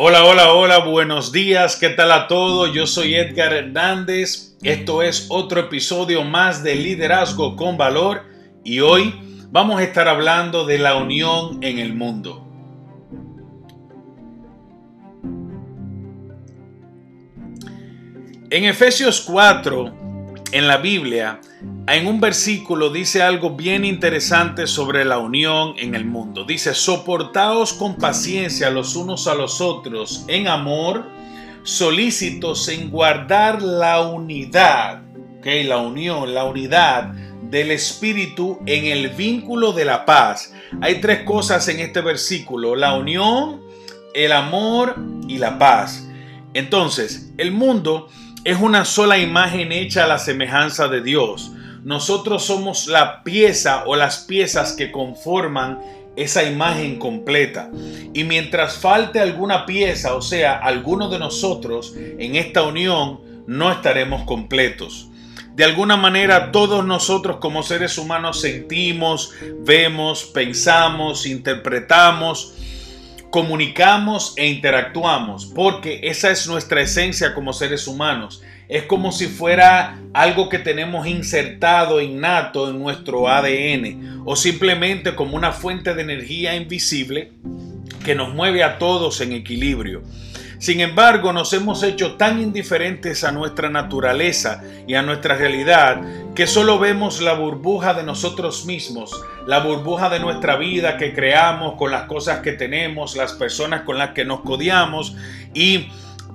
Hola, hola, hola, buenos días, ¿qué tal a todos? Yo soy Edgar Hernández, esto es otro episodio más de Liderazgo con Valor y hoy vamos a estar hablando de la unión en el mundo. En Efesios 4, en la Biblia, en un versículo dice algo bien interesante sobre la unión en el mundo. Dice, soportaos con paciencia los unos a los otros en amor, solícitos en guardar la unidad, ¿okay? la unión, la unidad del Espíritu en el vínculo de la paz. Hay tres cosas en este versículo, la unión, el amor y la paz. Entonces, el mundo es una sola imagen hecha a la semejanza de Dios nosotros somos la pieza o las piezas que conforman esa imagen completa. Y mientras falte alguna pieza, o sea, alguno de nosotros en esta unión, no estaremos completos. De alguna manera todos nosotros como seres humanos sentimos, vemos, pensamos, interpretamos, comunicamos e interactuamos, porque esa es nuestra esencia como seres humanos. Es como si fuera algo que tenemos insertado, innato en nuestro ADN, o simplemente como una fuente de energía invisible que nos mueve a todos en equilibrio. Sin embargo, nos hemos hecho tan indiferentes a nuestra naturaleza y a nuestra realidad que solo vemos la burbuja de nosotros mismos, la burbuja de nuestra vida que creamos con las cosas que tenemos, las personas con las que nos codiamos y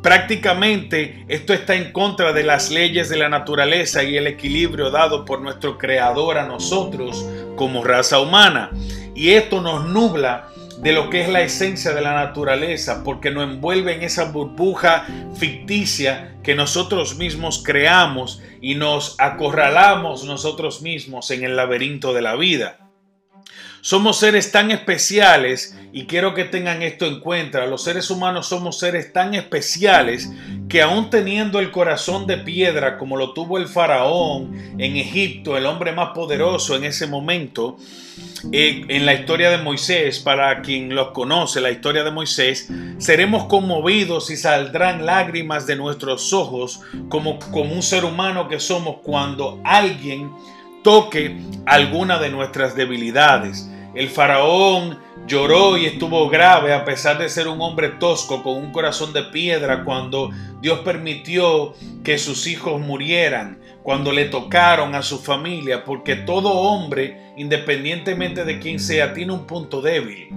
Prácticamente esto está en contra de las leyes de la naturaleza y el equilibrio dado por nuestro creador a nosotros como raza humana. Y esto nos nubla de lo que es la esencia de la naturaleza, porque nos envuelve en esa burbuja ficticia que nosotros mismos creamos y nos acorralamos nosotros mismos en el laberinto de la vida. Somos seres tan especiales y quiero que tengan esto en cuenta. Los seres humanos somos seres tan especiales que aún teniendo el corazón de piedra como lo tuvo el faraón en Egipto, el hombre más poderoso en ese momento, eh, en la historia de Moisés, para quien los conoce, la historia de Moisés, seremos conmovidos y saldrán lágrimas de nuestros ojos como, como un ser humano que somos cuando alguien toque alguna de nuestras debilidades. El faraón lloró y estuvo grave a pesar de ser un hombre tosco con un corazón de piedra cuando Dios permitió que sus hijos murieran, cuando le tocaron a su familia, porque todo hombre, independientemente de quién sea, tiene un punto débil.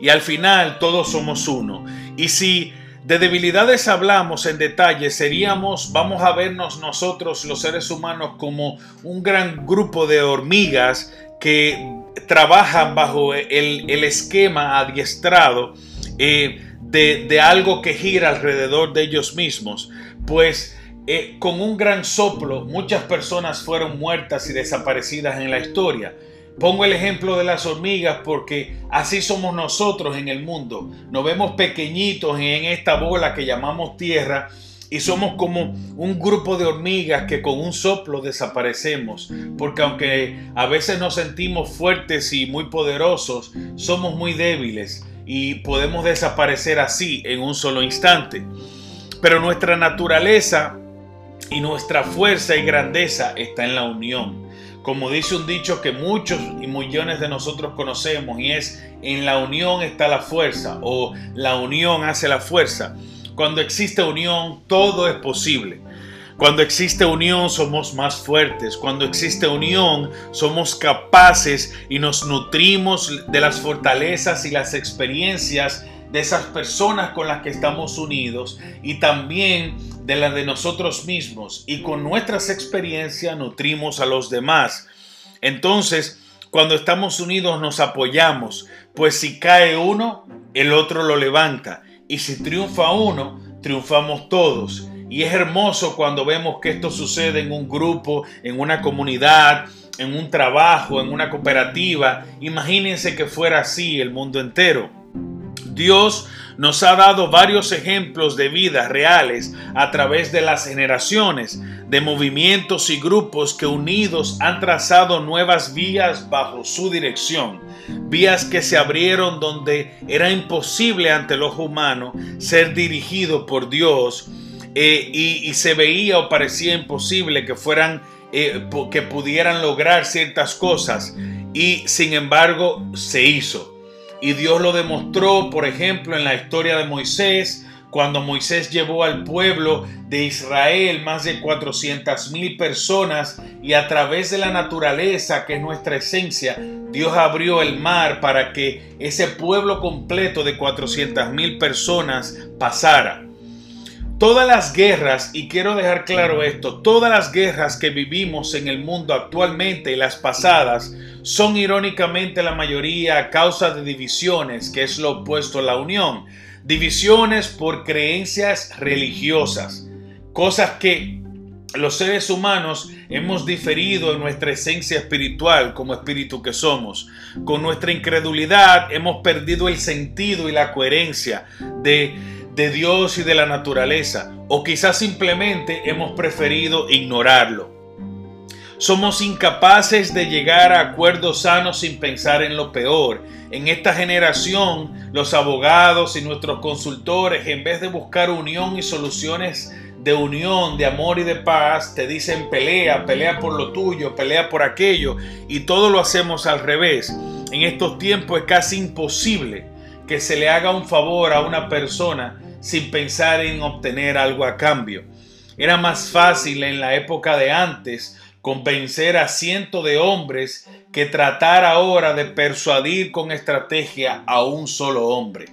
Y al final todos somos uno. Y si de debilidades hablamos en detalle, seríamos, vamos a vernos nosotros los seres humanos como un gran grupo de hormigas que trabajan bajo el, esquema adiestrado eh, de, algo que gira alrededor de ellos mismos. Pues eh, con un gran soplo muchas personas fueron muertas y desaparecidas en la historia. Pongo el ejemplo de las hormigas porque así somos nosotros en el mundo. Nos vemos pequeñitos en esta bola que llamamos tierra y somos como un grupo de hormigas que con un soplo desaparecemos. Porque aunque a veces nos sentimos fuertes y muy poderosos, somos muy débiles y podemos desaparecer así en un solo instante. Pero nuestra naturaleza y nuestra fuerza y grandeza está en la unión como dice un dicho que muchos y millones de nosotros conocemos y es en la unión está la fuerza o la unión hace la fuerza. Cuando existe unión todo es posible. Cuando existe unión somos más fuertes. Cuando existe unión somos capaces y nos nutrimos de las fortalezas y las experiencias de esas personas con las que estamos unidos y también de la de nosotros mismos y con nuestras experiencias nutrimos a los demás. Entonces, cuando estamos unidos nos apoyamos, pues si cae uno, el otro lo levanta y si triunfa uno, triunfamos todos. Y es hermoso cuando vemos que esto sucede en un grupo, en una comunidad, en un trabajo, en una cooperativa. Imagínense que fuera así el mundo entero Dios nos ha dado varios ejemplos de vidas reales a través de las generaciones, de movimientos y grupos que unidos han trazado nuevas vías bajo su dirección, vías que se abrieron donde era imposible ante el ojo humano ser dirigido por Dios eh, y, se veía o parecía imposible que fueran eh, que pudieran lograr ciertas cosas y sin embargo se hizo. Y Dios lo demostró, por ejemplo, en la historia de Moisés, cuando Moisés llevó al pueblo de Israel más de 400 mil personas y a través de la naturaleza, que es nuestra esencia, Dios abrió el mar para que ese pueblo completo de 400 mil personas pasara. Todas las guerras, y quiero dejar claro esto, todas las guerras que vivimos en el mundo actualmente y las pasadas son irónicamente la mayoría a causa de divisiones, que es lo opuesto a la unión. Divisiones por creencias religiosas, cosas que los seres humanos hemos diferido en nuestra esencia espiritual como espíritu que somos. Con nuestra incredulidad hemos perdido el sentido y la coherencia de de Dios y de la naturaleza, o quizás simplemente hemos preferido ignorarlo. Somos incapaces de llegar a acuerdos sanos sin pensar en lo peor. En esta generación, los abogados y nuestros consultores, en vez de buscar unión y soluciones de unión, de amor y de paz, te dicen pelea, pelea por lo tuyo, pelea por aquello, y todo lo hacemos al revés. En estos tiempos es casi imposible que se le haga un favor a una persona sin pensar en obtener algo a cambio. Era más fácil en la época de antes convencer a cientos de hombres que tratar ahora de persuadir con estrategia a un solo hombre.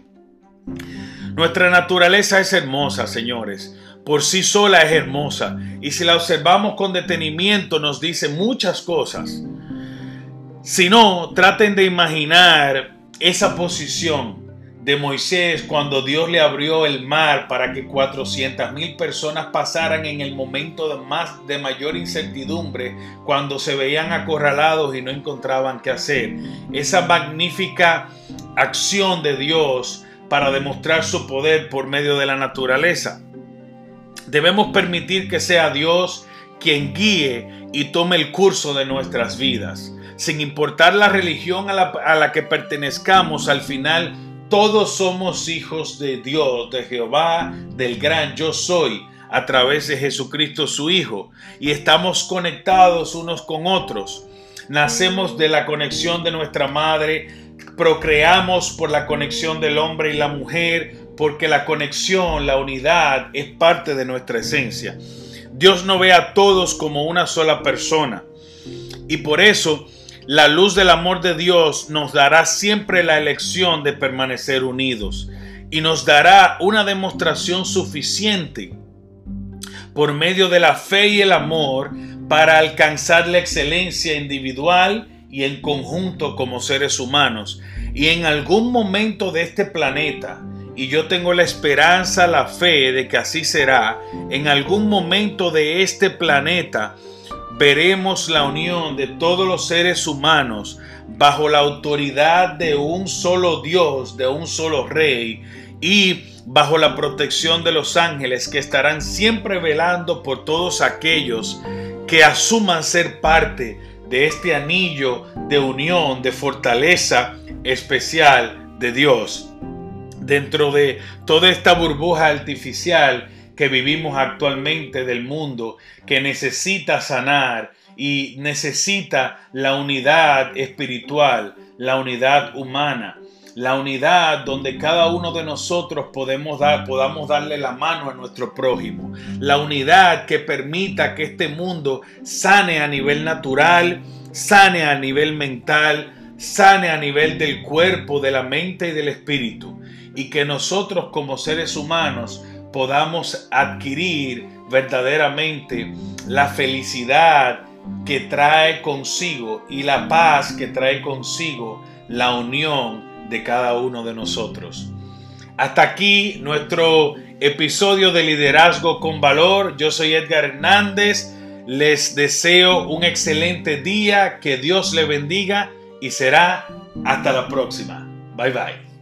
Nuestra naturaleza es hermosa, señores. Por sí sola es hermosa y si la observamos con detenimiento nos dice muchas cosas. Si no, traten de imaginar esa posición de Moisés cuando Dios le abrió el mar para que 400 mil personas pasaran en el momento de, más, de mayor incertidumbre, cuando se veían acorralados y no encontraban qué hacer. Esa magnífica acción de Dios para demostrar su poder por medio de la naturaleza. Debemos permitir que sea Dios quien guíe y tome el curso de nuestras vidas. Sin importar la religión a la, a la que pertenezcamos, al final todos somos hijos de Dios, de Jehová, del gran yo soy, a través de Jesucristo su Hijo, y estamos conectados unos con otros. Nacemos de la conexión de nuestra madre, procreamos por la conexión del hombre y la mujer, porque la conexión, la unidad es parte de nuestra esencia. Dios no ve a todos como una sola persona. Y por eso la luz del amor de Dios nos dará siempre la elección de permanecer unidos y nos dará una demostración suficiente por medio de la fe y el amor para alcanzar la excelencia individual y en conjunto como seres humanos. Y en algún momento de este planeta, y yo tengo la esperanza, la fe de que así será, en algún momento de este planeta, veremos la unión de todos los seres humanos bajo la autoridad de un solo Dios, de un solo Rey y bajo la protección de los ángeles que estarán siempre velando por todos aquellos que asuman ser parte de este anillo de unión, de fortaleza especial de Dios. Dentro de toda esta burbuja artificial que vivimos actualmente del mundo, que necesita sanar y necesita la unidad espiritual, la unidad humana, la unidad donde cada uno de nosotros podemos dar, podamos darle la mano a nuestro prójimo, la unidad que permita que este mundo sane a nivel natural, sane a nivel mental, sane a nivel del cuerpo, de la mente y del espíritu, y que nosotros como seres humanos podamos adquirir verdaderamente la felicidad que trae consigo y la paz que trae consigo la unión de cada uno de nosotros. Hasta aquí nuestro episodio de liderazgo con valor. Yo soy Edgar Hernández. Les deseo un excelente día, que Dios le bendiga y será hasta la próxima. Bye bye.